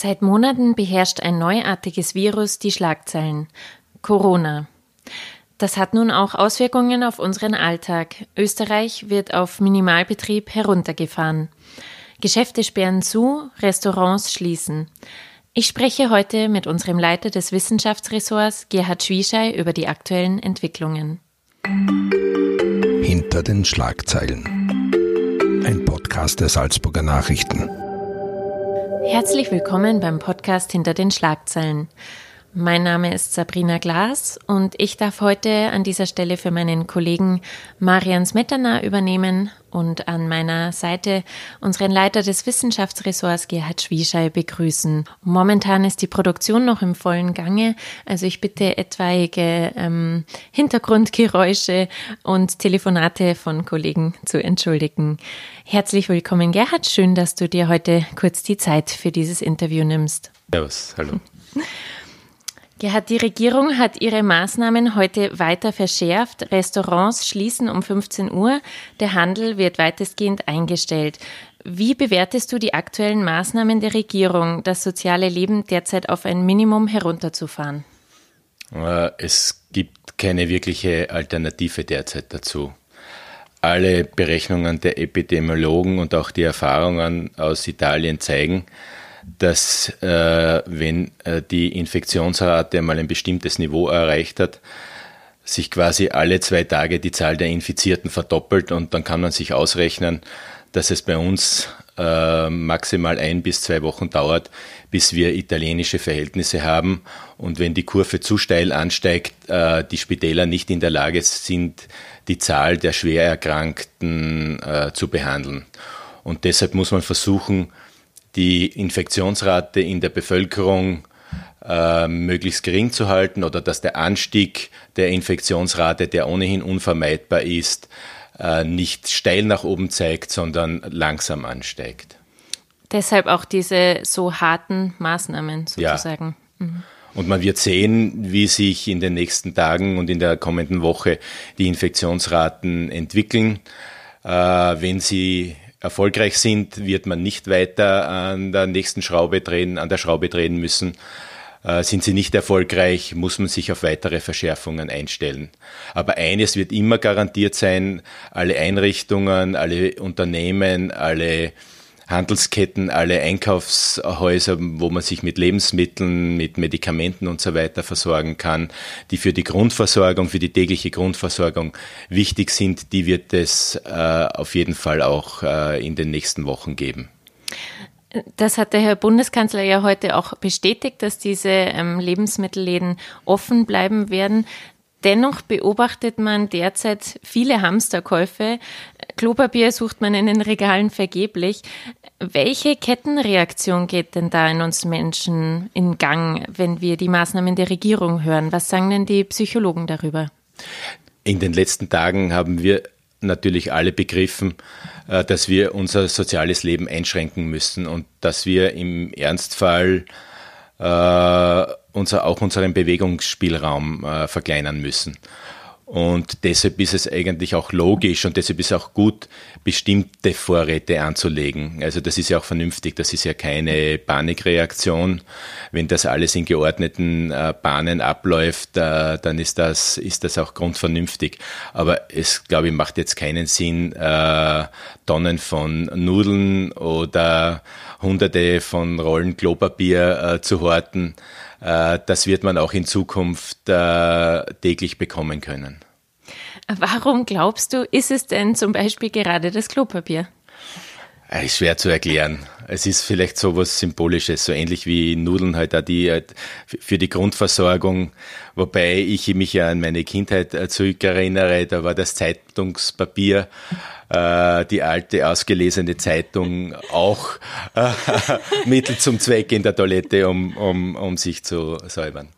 Seit Monaten beherrscht ein neuartiges Virus die Schlagzeilen. Corona. Das hat nun auch Auswirkungen auf unseren Alltag. Österreich wird auf Minimalbetrieb heruntergefahren. Geschäfte sperren zu, Restaurants schließen. Ich spreche heute mit unserem Leiter des Wissenschaftsressorts, Gerhard Schwieschei, über die aktuellen Entwicklungen. Hinter den Schlagzeilen. Ein Podcast der Salzburger Nachrichten. Herzlich willkommen beim Podcast Hinter den Schlagzeilen. Mein Name ist Sabrina Glas und ich darf heute an dieser Stelle für meinen Kollegen Marian Smetana übernehmen und an meiner Seite unseren Leiter des Wissenschaftsressorts Gerhard Schwieschei begrüßen. Momentan ist die Produktion noch im vollen Gange, also ich bitte etwaige ähm, Hintergrundgeräusche und Telefonate von Kollegen zu entschuldigen. Herzlich willkommen, Gerhard. Schön, dass du dir heute kurz die Zeit für dieses Interview nimmst. Servus, hallo. Gerhard, die Regierung hat ihre Maßnahmen heute weiter verschärft. Restaurants schließen um 15 Uhr. Der Handel wird weitestgehend eingestellt. Wie bewertest du die aktuellen Maßnahmen der Regierung, das soziale Leben derzeit auf ein Minimum herunterzufahren? Äh, es gibt keine wirkliche Alternative derzeit dazu. Alle Berechnungen der Epidemiologen und auch die Erfahrungen aus Italien zeigen, dass äh, wenn äh, die Infektionsrate mal ein bestimmtes Niveau erreicht hat, sich quasi alle zwei Tage die Zahl der Infizierten verdoppelt und dann kann man sich ausrechnen, dass es bei uns äh, maximal ein bis zwei Wochen dauert, bis wir italienische Verhältnisse haben. Und wenn die Kurve zu steil ansteigt, äh, die Spitäler nicht in der Lage sind, die Zahl der Schwererkrankten äh, zu behandeln. Und deshalb muss man versuchen, die Infektionsrate in der Bevölkerung äh, möglichst gering zu halten oder dass der Anstieg der Infektionsrate, der ohnehin unvermeidbar ist, äh, nicht steil nach oben zeigt, sondern langsam ansteigt. Deshalb auch diese so harten Maßnahmen sozusagen. Ja. Mhm. Und man wird sehen, wie sich in den nächsten Tagen und in der kommenden Woche die Infektionsraten entwickeln. Äh, wenn sie erfolgreich sind, wird man nicht weiter an der nächsten Schraube drehen, an der Schraube drehen müssen. Äh, sind sie nicht erfolgreich, muss man sich auf weitere Verschärfungen einstellen. Aber eines wird immer garantiert sein, alle Einrichtungen, alle Unternehmen, alle Handelsketten, alle Einkaufshäuser, wo man sich mit Lebensmitteln, mit Medikamenten und so weiter versorgen kann, die für die Grundversorgung, für die tägliche Grundversorgung wichtig sind, die wird es äh, auf jeden Fall auch äh, in den nächsten Wochen geben. Das hat der Herr Bundeskanzler ja heute auch bestätigt, dass diese ähm, Lebensmittelläden offen bleiben werden. Dennoch beobachtet man derzeit viele Hamsterkäufe. Klopapier sucht man in den Regalen vergeblich. Welche Kettenreaktion geht denn da in uns Menschen in Gang, wenn wir die Maßnahmen der Regierung hören? Was sagen denn die Psychologen darüber? In den letzten Tagen haben wir natürlich alle begriffen, äh, dass wir unser soziales Leben einschränken müssen und dass wir im Ernstfall äh, unser, auch unseren Bewegungsspielraum äh, verkleinern müssen. Und deshalb ist es eigentlich auch logisch und deshalb ist es auch gut, bestimmte Vorräte anzulegen. Also das ist ja auch vernünftig, das ist ja keine Panikreaktion. Wenn das alles in geordneten äh, Bahnen abläuft, äh, dann ist das, ist das auch grundvernünftig. Aber es, glaube ich, macht jetzt keinen Sinn, äh, Tonnen von Nudeln oder hunderte von Rollen Klopapier zu horten das wird man auch in Zukunft äh, täglich bekommen können. Warum glaubst du, ist es denn zum Beispiel gerade das Klopapier? Äh, ist schwer zu erklären. Es ist vielleicht so was Symbolisches, so ähnlich wie Nudeln halt auch die halt für die Grundversorgung. Wobei ich mich ja an meine Kindheit zurückerinnere, da war das Zeitungspapier äh, die alte ausgelesene Zeitung auch äh, Mittel zum Zweck in der Toilette, um, um, um sich zu säubern.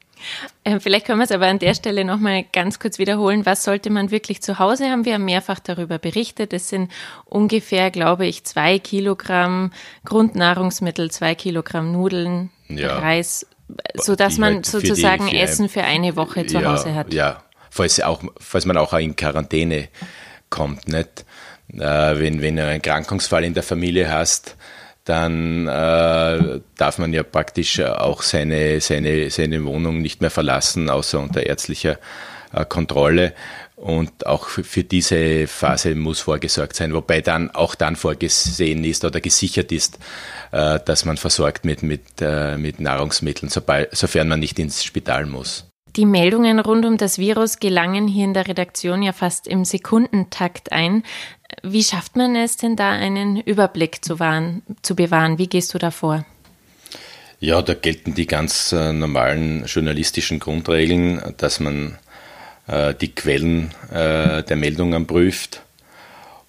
Ähm, vielleicht können wir es aber an der Stelle nochmal ganz kurz wiederholen. Was sollte man wirklich zu Hause haben? Wir haben mehrfach darüber berichtet. Es sind ungefähr, glaube ich, zwei Kilogramm Grundnahrungsmittel, zwei Kilogramm Nudeln, ja. Reis, so dass man halt sozusagen die, für Essen für eine Woche zu ja, Hause hat. Ja, falls, auch, falls man auch in Quarantäne kommt, nicht? Äh, wenn, wenn du einen Krankungsfall in der Familie hast, dann äh, darf man ja praktisch auch seine, seine, seine Wohnung nicht mehr verlassen, außer unter ärztlicher äh, Kontrolle. Und auch für diese Phase muss vorgesorgt sein, wobei dann auch dann vorgesehen ist oder gesichert ist, äh, dass man versorgt mit, mit, äh, mit Nahrungsmitteln, sobald, sofern man nicht ins Spital muss. Die Meldungen rund um das Virus gelangen hier in der Redaktion ja fast im Sekundentakt ein. Wie schafft man es denn da, einen Überblick zu, wahren, zu bewahren? Wie gehst du da vor? Ja, da gelten die ganz äh, normalen journalistischen Grundregeln, dass man äh, die Quellen äh, der Meldungen prüft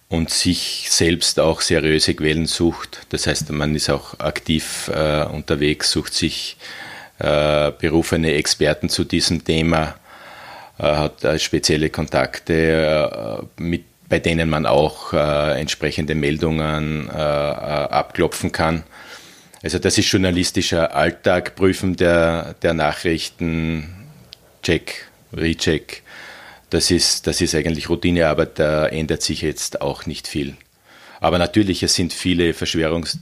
und sich selbst auch seriöse Quellen sucht. Das heißt, man ist auch aktiv äh, unterwegs, sucht sich äh, berufene Experten zu diesem Thema, äh, hat äh, spezielle Kontakte, mit, bei denen man auch entsprechende Meldungen abklopfen kann. Also das ist journalistischer Alltag, Prüfen der, der Nachrichten, Check, Recheck. Das ist, das ist eigentlich Routinearbeit, da ändert sich jetzt auch nicht viel. Aber natürlich, es sind viele Verschwörungs...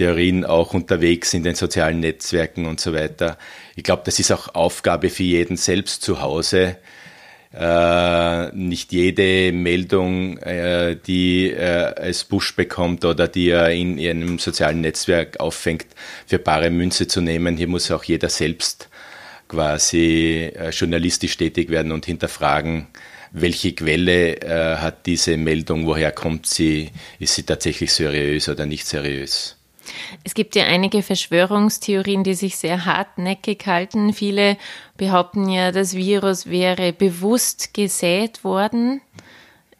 Äh, Theorien auch unterwegs in den sozialen Netzwerken und so weiter. Ich glaube, das ist auch Aufgabe für jeden selbst zu Hause. Äh, nicht jede Meldung, äh, die äh, es Push bekommt oder die er in einem sozialen Netzwerk auffängt, für bare Münze zu nehmen. Hier muss auch jeder selbst quasi äh, journalistisch tätig werden und hinterfragen, welche Quelle äh, hat diese Meldung, woher kommt sie, ist sie tatsächlich seriös oder nicht seriös. Es gibt ja einige Verschwörungstheorien, die sich sehr hartnäckig halten. Viele behaupten ja, das Virus wäre bewusst gesät worden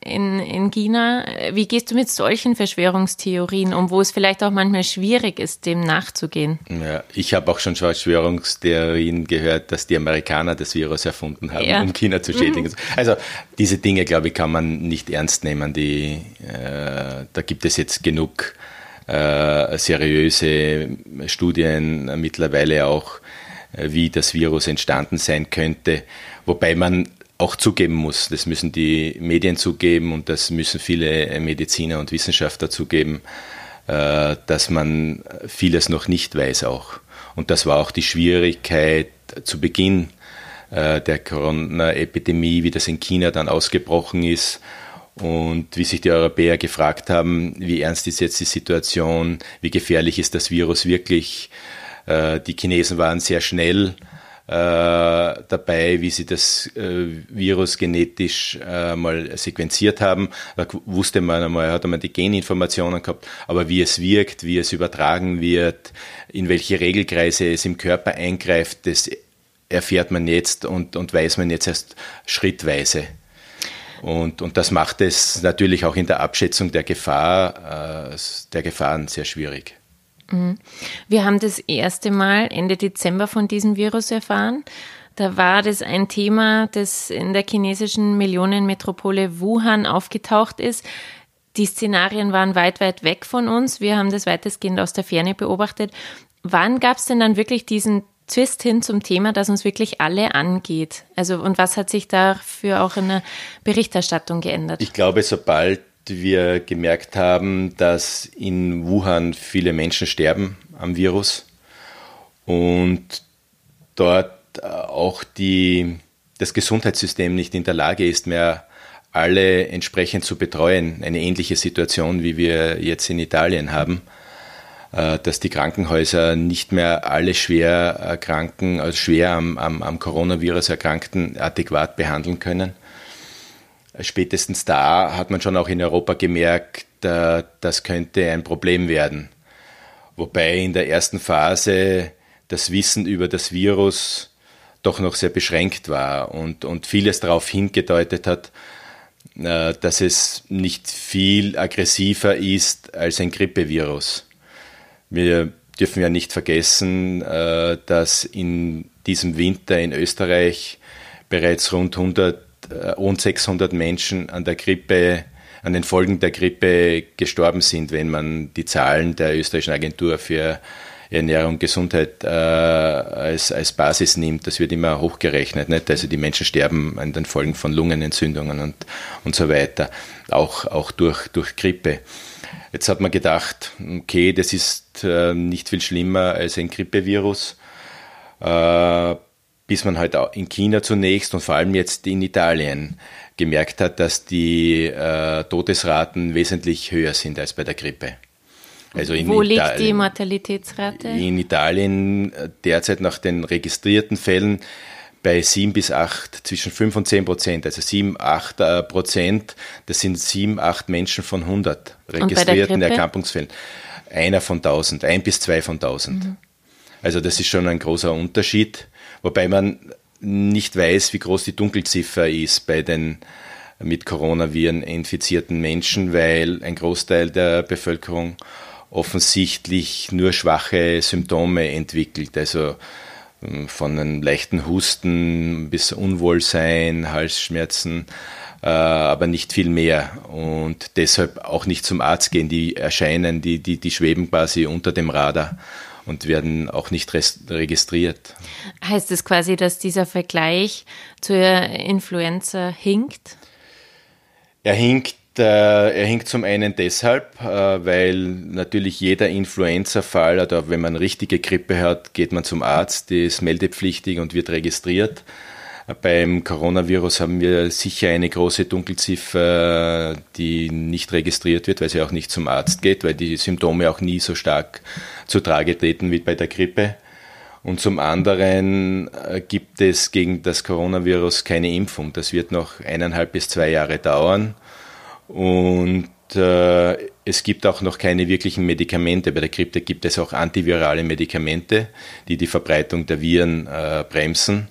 in, in China. Wie gehst du mit solchen Verschwörungstheorien um, wo es vielleicht auch manchmal schwierig ist, dem nachzugehen? Ja, ich habe auch schon Verschwörungstheorien gehört, dass die Amerikaner das Virus erfunden haben, ja. um China zu schädigen. Mhm. Also diese Dinge, glaube ich, kann man nicht ernst nehmen. Die, äh, da gibt es jetzt genug äh, seriöse Studien mittlerweile auch, äh, wie das Virus entstanden sein könnte. Wobei man auch zugeben muss, das müssen die Medien zugeben und das müssen viele Mediziner und Wissenschaftler zugeben, äh, dass man vieles noch nicht weiß auch. Und das war auch die Schwierigkeit zu Beginn der Corona-Epidemie, wie das in China dann ausgebrochen ist und wie sich die Europäer gefragt haben, wie ernst ist jetzt die Situation, wie gefährlich ist das Virus wirklich. Äh, die Chinesen waren sehr schnell äh, dabei, wie sie das äh, Virus genetisch mal sequenziert haben. Da wusste man einmal, hat man die Geninformationen gehabt, aber wie es wirkt, wie es übertragen wird, in welche Regelkreise es im Körper eingreift, das erfährt man jetzt und, und weiß man jetzt erst schrittweise. Und, und das macht es natürlich auch in der Abschätzung der Gefahr, äh, der Gefahren sehr schwierig. Mhm. Wir haben das erste Mal Ende Dezember von diesem Virus erfahren. Da war das ein Thema, das in der chinesischen Millionenmetropole Wuhan aufgetaucht ist. Die Szenarien waren weit, weit weg von uns. Wir haben das weitestgehend aus der Ferne beobachtet. Wann gab es denn dann wirklich diesen Twist hin zum Thema, das uns wirklich alle angeht? Also, und was hat sich dafür auch in der Berichterstattung geändert? Ich glaube, sobald wir gemerkt haben, dass in Wuhan viele Menschen sterben am Virus und dort auch die, das Gesundheitssystem nicht in der Lage ist, mehr alle entsprechend zu betreuen. Eine ähnliche Situation, wie wir jetzt in Italien haben dass die Krankenhäuser nicht mehr alle schwer erkranken, also schwer am, am, am Coronavirus Erkrankten adäquat behandeln können. Spätestens da hat man schon auch in Europa gemerkt, äh, das könnte ein Problem werden. Wobei in der ersten Phase das Wissen über das Virus doch noch sehr beschränkt war und, und vieles darauf hingedeutet hat, äh, dass es nicht viel aggressiver ist als ein Grippevirus. Wir dürfen ja nicht vergessen, äh, dass in diesem Winter in Österreich bereits rund 100, äh, rund 600 Menschen an der Grippe, an den Folgen der Grippe gestorben sind, wenn man die Zahlen der österreichischen Agentur für Ernährung und Gesundheit äh, als, als Basis nimmt, das wird immer hochgerechnet. Nicht? Also die Menschen sterben an den Folgen von Lungenentzündungen und, und so weiter, auch, auch durch, durch Grippe. Jetzt hat man gedacht, okay, das ist äh, nicht viel schlimmer als ein Grippevirus, äh, bis man halt in China zunächst und vor allem jetzt in Italien gemerkt hat, dass die äh, Todesraten wesentlich höher sind als bei der Grippe. Also Wo liegt Italien, die Mortalitätsrate? In Italien äh, derzeit nach den registrierten Fällen bei 7 bis 8, zwischen 5 und 10 Prozent, also 7, 8 äh, Prozent, das sind 7, 8 Menschen von 100 registrierten Erkrankungsfällen. Einer von 1000, ein bis zwei von 1000. Mhm. Also das ist schon ein großer Unterschied, wobei man nicht weiß, wie groß die Dunkelziffer ist bei den mit Coronaviren infizierten Menschen, weil ein Großteil der Bevölkerung offensichtlich nur schwache Symptome entwickelt. Also von einem leichten Husten bis Unwohlsein, Halsschmerzen, äh, aber nicht viel mehr. Und deshalb auch nicht zum Arzt gehen. Die erscheinen, die, die, die schweben quasi unter dem Radar und werden auch nicht registriert. Heißt es quasi, dass dieser Vergleich zur Influenza hinkt? Er hinkt er hängt zum einen deshalb, äh, weil natürlich jeder Influenza-Fall oder wenn man richtige Grippe hat, geht man zum Arzt, die ist meldepflichtig und wird registriert. Beim Coronavirus haben wir sicher eine große Dunkelziffer, die nicht registriert wird, weil sie auch nicht zum Arzt geht, weil die Symptome auch nie so stark zu Trage treten wie bei der Grippe. Und zum anderen äh, gibt es gegen das Coronavirus keine Impfung. Das wird noch eineinhalb bis zwei Jahre dauern. Und äh, es gibt auch noch keine wirklichen Medikamente. Bei der Grippe gibt es auch antivirale Medikamente, die die Verbreitung der Viren äh, bremsen.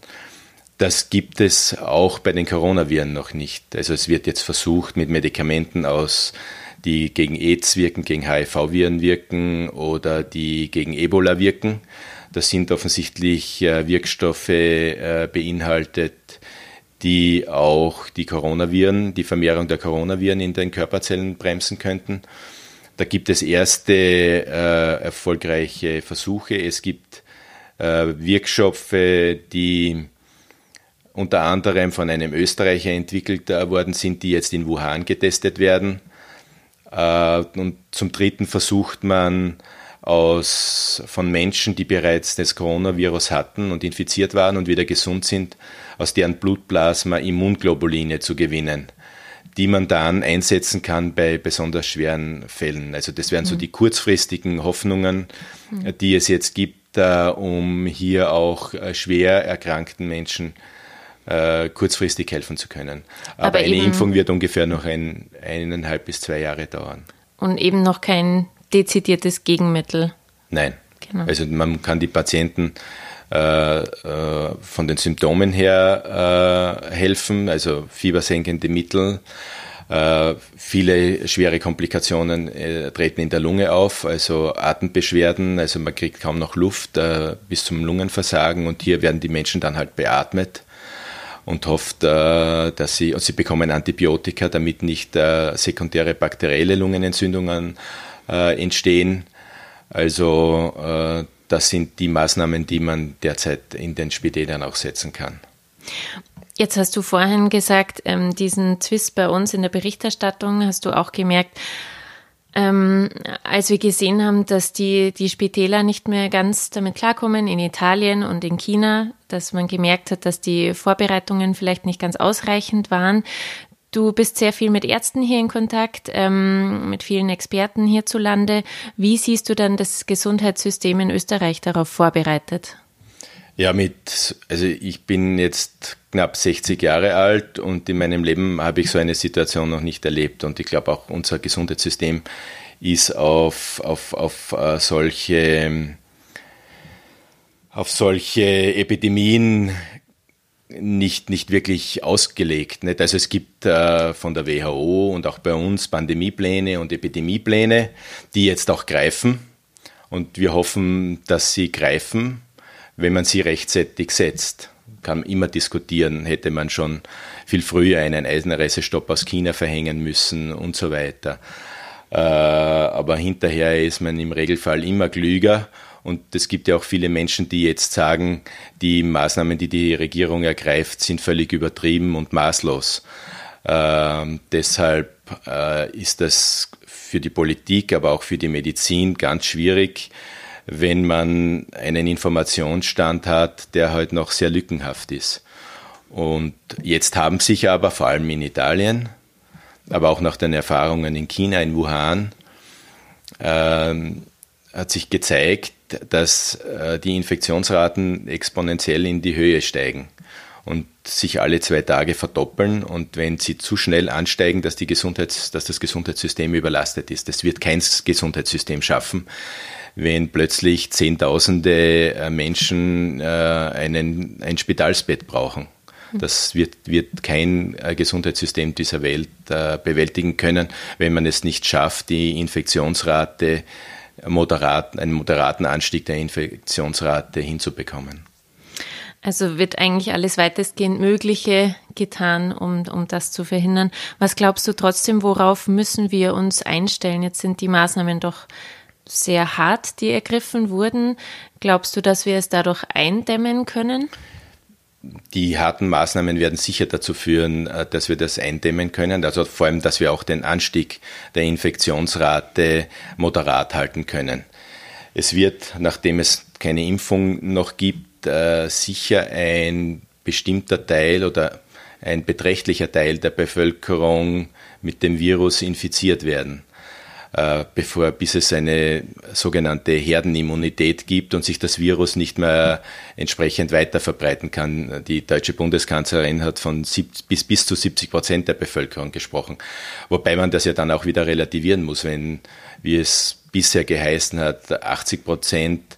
Das gibt es auch bei den Coronaviren noch nicht. Also es wird jetzt versucht mit Medikamenten aus, die gegen AIDS wirken, gegen HIV-Viren wirken oder die gegen Ebola wirken. Das sind offensichtlich äh, Wirkstoffe äh, beinhaltet, die auch die Coronaviren, die Vermehrung der Coronaviren in den Körperzellen bremsen könnten. Da gibt es erste äh, erfolgreiche Versuche. Es gibt äh, Wirkstoffe, die unter anderem von einem Österreicher entwickelt worden sind, die jetzt in Wuhan getestet werden. Äh, und zum Dritten versucht man aus, von Menschen, die bereits das Coronavirus hatten und infiziert waren und wieder gesund sind, aus deren Blutplasma Immunglobuline zu gewinnen, die man dann einsetzen kann bei besonders schweren Fällen. Also das wären so mhm. die kurzfristigen Hoffnungen, mhm. die es jetzt gibt, äh, um hier auch äh, schwer erkrankten Menschen äh, kurzfristig helfen zu können. Aber, Aber eine Impfung wird ungefähr noch ein, eineinhalb bis zwei Jahre dauern. Und eben noch kein dezidiertes Gegenmittel. Nein. Genau. Also man kann die Patienten äh, äh, von den Symptomen her äh, helfen, also fiebersenkende Mittel. Äh, viele schwere Komplikationen äh, treten in der Lunge auf, also Atembeschwerden, also man kriegt kaum noch Luft äh, bis zum Lungenversagen und hier werden die Menschen dann halt beatmet und hofft, dass sie, und sie bekommen Antibiotika, damit nicht sekundäre bakterielle Lungenentzündungen entstehen. Also das sind die Maßnahmen, die man derzeit in den Spitälern auch setzen kann. Jetzt hast du vorhin gesagt, ähm, diesen Twist bei uns in der Berichterstattung hast du auch gemerkt, ähm, als wir gesehen haben, dass die, die Spitäler nicht mehr ganz damit klarkommen in Italien und in China, dass man gemerkt hat, dass die Vorbereitungen vielleicht nicht ganz ausreichend waren. Du bist sehr viel mit Ärzten hier in Kontakt, ähm, mit vielen Experten hierzulande. Wie siehst du dann das Gesundheitssystem in Österreich darauf vorbereitet? Ja, mit, also ich bin jetzt knapp 60 Jahre alt und in meinem Leben habe ich so eine Situation noch nicht erlebt. Und ich glaube auch unser Gesundheitssystem ist auf, auf, auf uh, solche auf solche Epidemien nicht, nicht wirklich ausgelegt. Nicht? Also es gibt äh, von der WHO und auch bei uns Pandemiepläne und Epidemiepläne, die jetzt auch greifen. Und wir hoffen, dass sie greifen, wenn man sie rechtzeitig setzt. Kann immer diskutieren, hätte man schon viel früher einen Eisenreisestopp aus China verhängen müssen und so weiter. Äh, aber hinterher ist man im Regelfall immer klüger und es gibt ja auch viele Menschen, die jetzt sagen, die Maßnahmen, die die Regierung ergreift, sind völlig übertrieben und maßlos. Ähm, deshalb äh, ist das für die Politik, aber auch für die Medizin ganz schwierig, wenn man einen Informationsstand hat, der halt noch sehr lückenhaft ist. Und jetzt haben sich aber vor allem in Italien, aber auch nach den Erfahrungen in China, in Wuhan, ähm, hat sich gezeigt, dass äh, die Infektionsraten exponentiell in die Höhe steigen und sich alle zwei Tage verdoppeln. Und wenn sie zu schnell ansteigen, dass, die Gesundheits-, dass das Gesundheitssystem überlastet ist. Das wird kein Gesundheitssystem schaffen, wenn plötzlich Zehntausende äh, Menschen äh, einen, ein Spitalsbett brauchen. Das wird, wird kein äh, Gesundheitssystem dieser Welt bewältigen können, wenn man es nicht schafft, die Infektionsrate moderat, einen moderaten Anstieg der Infektionsrate hinzubekommen. Also wird eigentlich alles weitestgehend Mögliche getan, um, um das zu verhindern. Was glaubst du trotzdem, worauf müssen wir uns einstellen? Jetzt sind die Maßnahmen doch sehr hart, die ergriffen wurden. Glaubst du, dass wir es dadurch eindämmen können? Die harten Maßnahmen werden sicher dazu führen, äh, dass wir das eindämmen können. Also vor allem, dass wir auch den Anstieg der Infektionsrate moderat halten können. Es wird, nachdem es keine Impfung noch gibt, äh, sicher ein bestimmter Teil oder ein beträchtlicher Teil der Bevölkerung mit dem Virus infiziert werden, bevor bis es eine sogenannte Herdenimmunität gibt und sich das Virus nicht mehr entsprechend weiter verbreiten kann. Die deutsche Bundeskanzlerin hat von bis, bis zu 70 Prozent der Bevölkerung gesprochen, wobei man das ja dann auch wieder relativieren muss, wenn, wie es bisher geheißen hat, 80 Prozent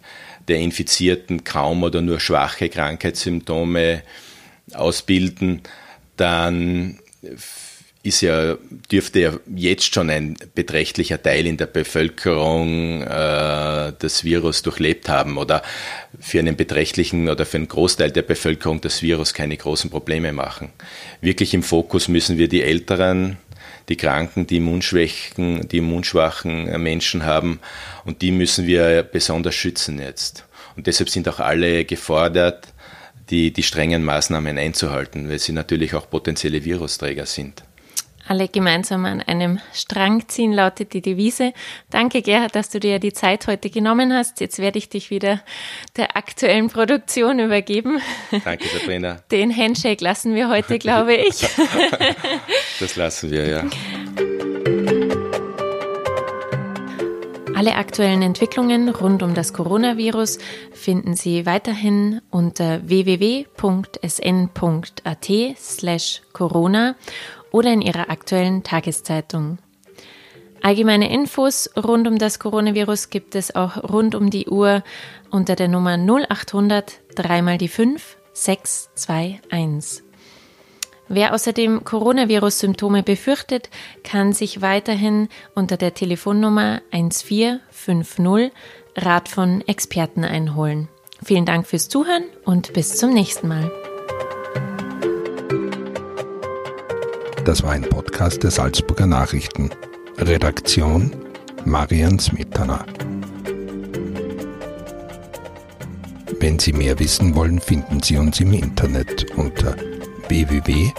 der Infizierten kaum oder nur schwache Krankheitssymptome ausbilden, dann ist ja, dürfte ja jetzt schon ein beträchtlicher Teil in der Bevölkerung äh, das Virus durchlebt haben oder für einen beträchtlichen oder für einen Großteil der Bevölkerung das Virus keine großen Probleme machen. Wirklich im Fokus müssen wir die Älteren, die Kranken, die Immunschwächen, die immunschwachen Menschen haben und die müssen wir besonders schützen jetzt. Und deshalb sind auch alle gefordert, die, die strengen Maßnahmen einzuhalten, weil sie natürlich auch potenzielle Virusträger sind. Alle gemeinsam an einem Strang ziehen, lautet die Devise. Danke, Gerhard, dass du dir die Zeit heute genommen hast. Jetzt werde ich dich wieder der aktuellen Produktion übergeben. Danke, Sabrina. Den Handshake lassen wir heute, glaube ich. das lassen wir, ja. Alle aktuellen Entwicklungen rund um das Coronavirus finden Sie weiterhin unter www.sn.at slash Corona oder in Ihrer aktuellen Tageszeitung. Allgemeine Infos rund um das Coronavirus gibt es auch rund um die Uhr unter der Nummer 0800 3 mal die 5 621. Wer außerdem Coronavirus-Symptome befürchtet, kann sich weiterhin unter der Telefonnummer 1450 Rat von Experten einholen. Vielen Dank fürs Zuhören und bis zum nächsten Mal. Das war ein Podcast der Salzburger Nachrichten. Redaktion Marian Smetana. Wenn Sie mehr wissen wollen, finden Sie uns im Internet unter www.sn.at.